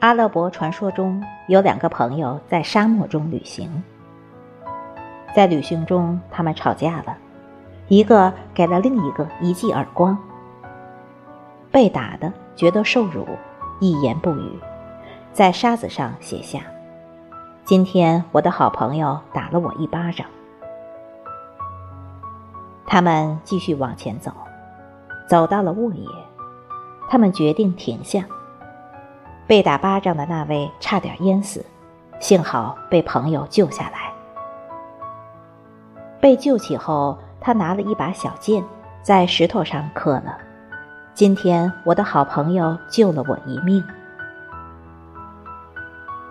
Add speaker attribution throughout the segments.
Speaker 1: 阿勒伯传说中有两个朋友在沙漠中旅行，在旅行中他们吵架了，一个给了另一个一记耳光。被打的觉得受辱，一言不语，在沙子上写下：“今天我的好朋友打了我一巴掌。”他们继续往前走，走到了沃野，他们决定停下。被打巴掌的那位差点淹死，幸好被朋友救下来。被救起后，他拿了一把小剑，在石头上刻了：“今天我的好朋友救了我一命。”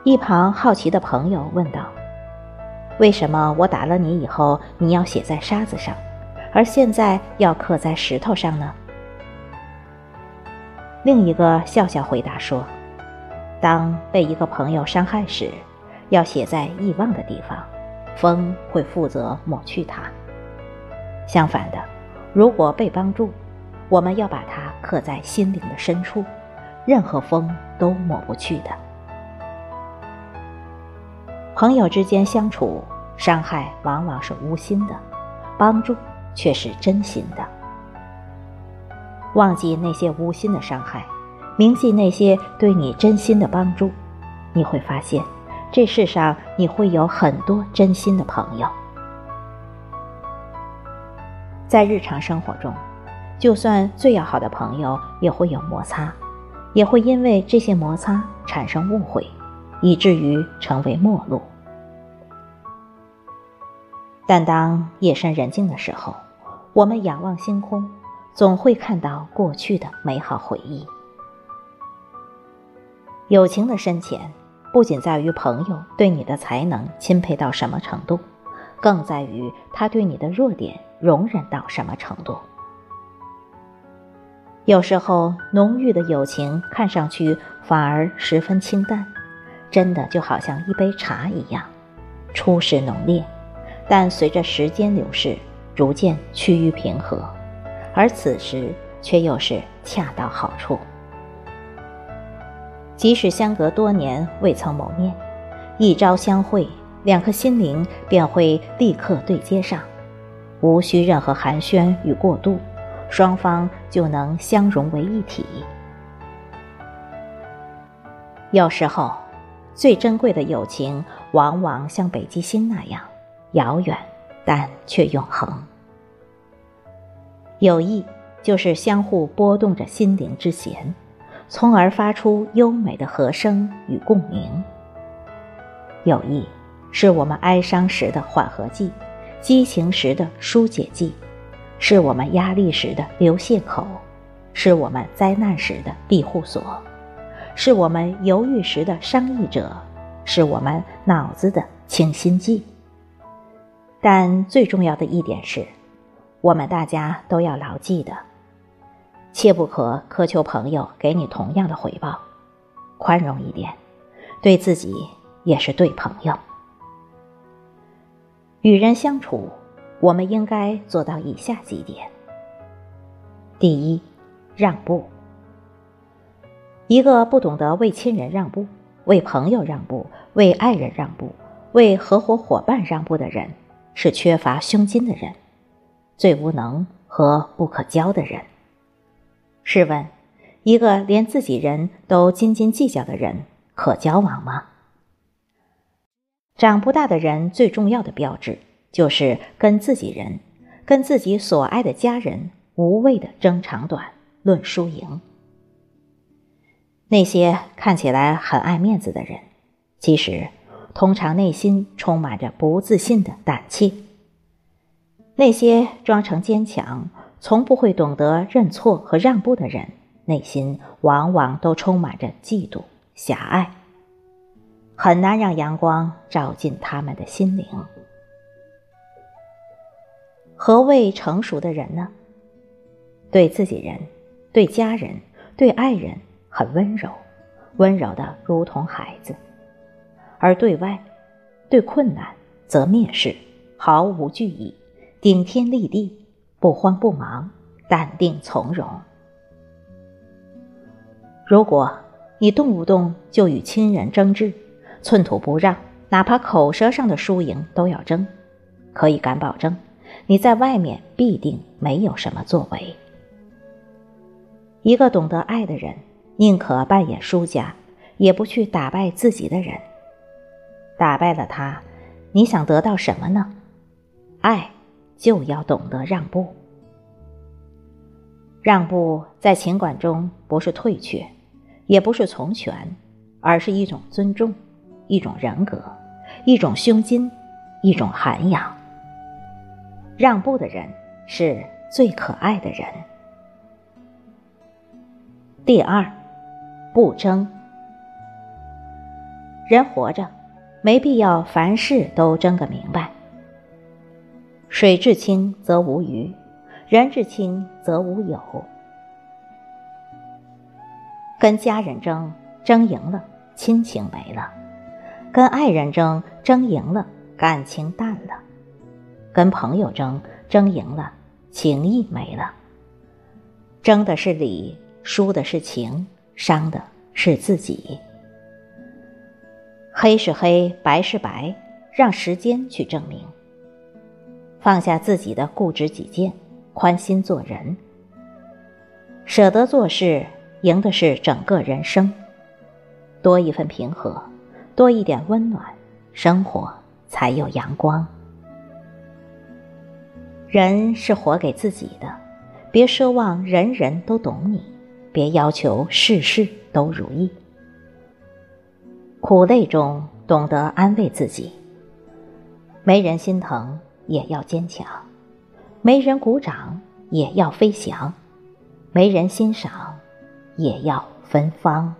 Speaker 1: 一旁好奇的朋友问道：“为什么我打了你以后，你要写在沙子上，而现在要刻在石头上呢？”另一个笑笑回答说。当被一个朋友伤害时，要写在遗忘的地方，风会负责抹去它。相反的，如果被帮助，我们要把它刻在心灵的深处，任何风都抹不去的。朋友之间相处，伤害往往是无心的，帮助却是真心的。忘记那些无心的伤害。铭记那些对你真心的帮助，你会发现，这世上你会有很多真心的朋友。在日常生活中，就算最要好的朋友也会有摩擦，也会因为这些摩擦产生误会，以至于成为陌路。但当夜深人静的时候，我们仰望星空，总会看到过去的美好回忆。友情的深浅，不仅在于朋友对你的才能钦佩到什么程度，更在于他对你的弱点容忍到什么程度。有时候，浓郁的友情看上去反而十分清淡，真的就好像一杯茶一样，初始浓烈，但随着时间流逝，逐渐趋于平和，而此时却又是恰到好处。即使相隔多年未曾谋面，一朝相会，两颗心灵便会立刻对接上，无需任何寒暄与过渡，双方就能相融为一体。有时候，最珍贵的友情，往往像北极星那样遥远，但却永恒。友谊就是相互拨动着心灵之弦。从而发出优美的和声与共鸣。友谊是我们哀伤时的缓和剂，激情时的疏解剂，是我们压力时的流泄口，是我们灾难时的庇护所，是我们犹豫时的商议者，是我们脑子的清新剂。但最重要的一点是，我们大家都要牢记的。切不可苛求朋友给你同样的回报，宽容一点，对自己也是对朋友。与人相处，我们应该做到以下几点：第一，让步。一个不懂得为亲人让步、为朋友让步、为爱人让步、为合伙伙伴让步的人，是缺乏胸襟的人，最无能和不可交的人。试问，一个连自己人都斤斤计较的人，可交往吗？长不大的人最重要的标志，就是跟自己人、跟自己所爱的家人无谓的争长短、论输赢。那些看起来很爱面子的人，其实通常内心充满着不自信的胆怯。那些装成坚强。从不会懂得认错和让步的人，内心往往都充满着嫉妒、狭隘，很难让阳光照进他们的心灵。何谓成熟的人呢？对自己人、对家人、对爱人很温柔，温柔的如同孩子；而对外，对困难则蔑视，毫无惧意，顶天立地。不慌不忙，淡定从容。如果你动不动就与亲人争执，寸土不让，哪怕口舌上的输赢都要争，可以敢保证，你在外面必定没有什么作为。一个懂得爱的人，宁可扮演输家，也不去打败自己的人。打败了他，你想得到什么呢？爱，就要懂得让步。让步在情感中不是退却，也不是从权，而是一种尊重，一种人格，一种胸襟，一种涵养。让步的人是最可爱的人。第二，不争。人活着，没必要凡事都争个明白。水至清则无鱼，人至清则无友。跟家人争，争赢了，亲情没了；跟爱人争，争赢了，感情淡了；跟朋友争，争赢了，情谊没了。争的是理。输的是情，伤的是自己。黑是黑，白是白，让时间去证明。放下自己的固执己见，宽心做人，舍得做事，赢的是整个人生。多一份平和，多一点温暖，生活才有阳光。人是活给自己的，别奢望人人都懂你。别要求事事都如意，苦累中懂得安慰自己。没人心疼也要坚强，没人鼓掌也要飞翔，没人欣赏也要芬芳。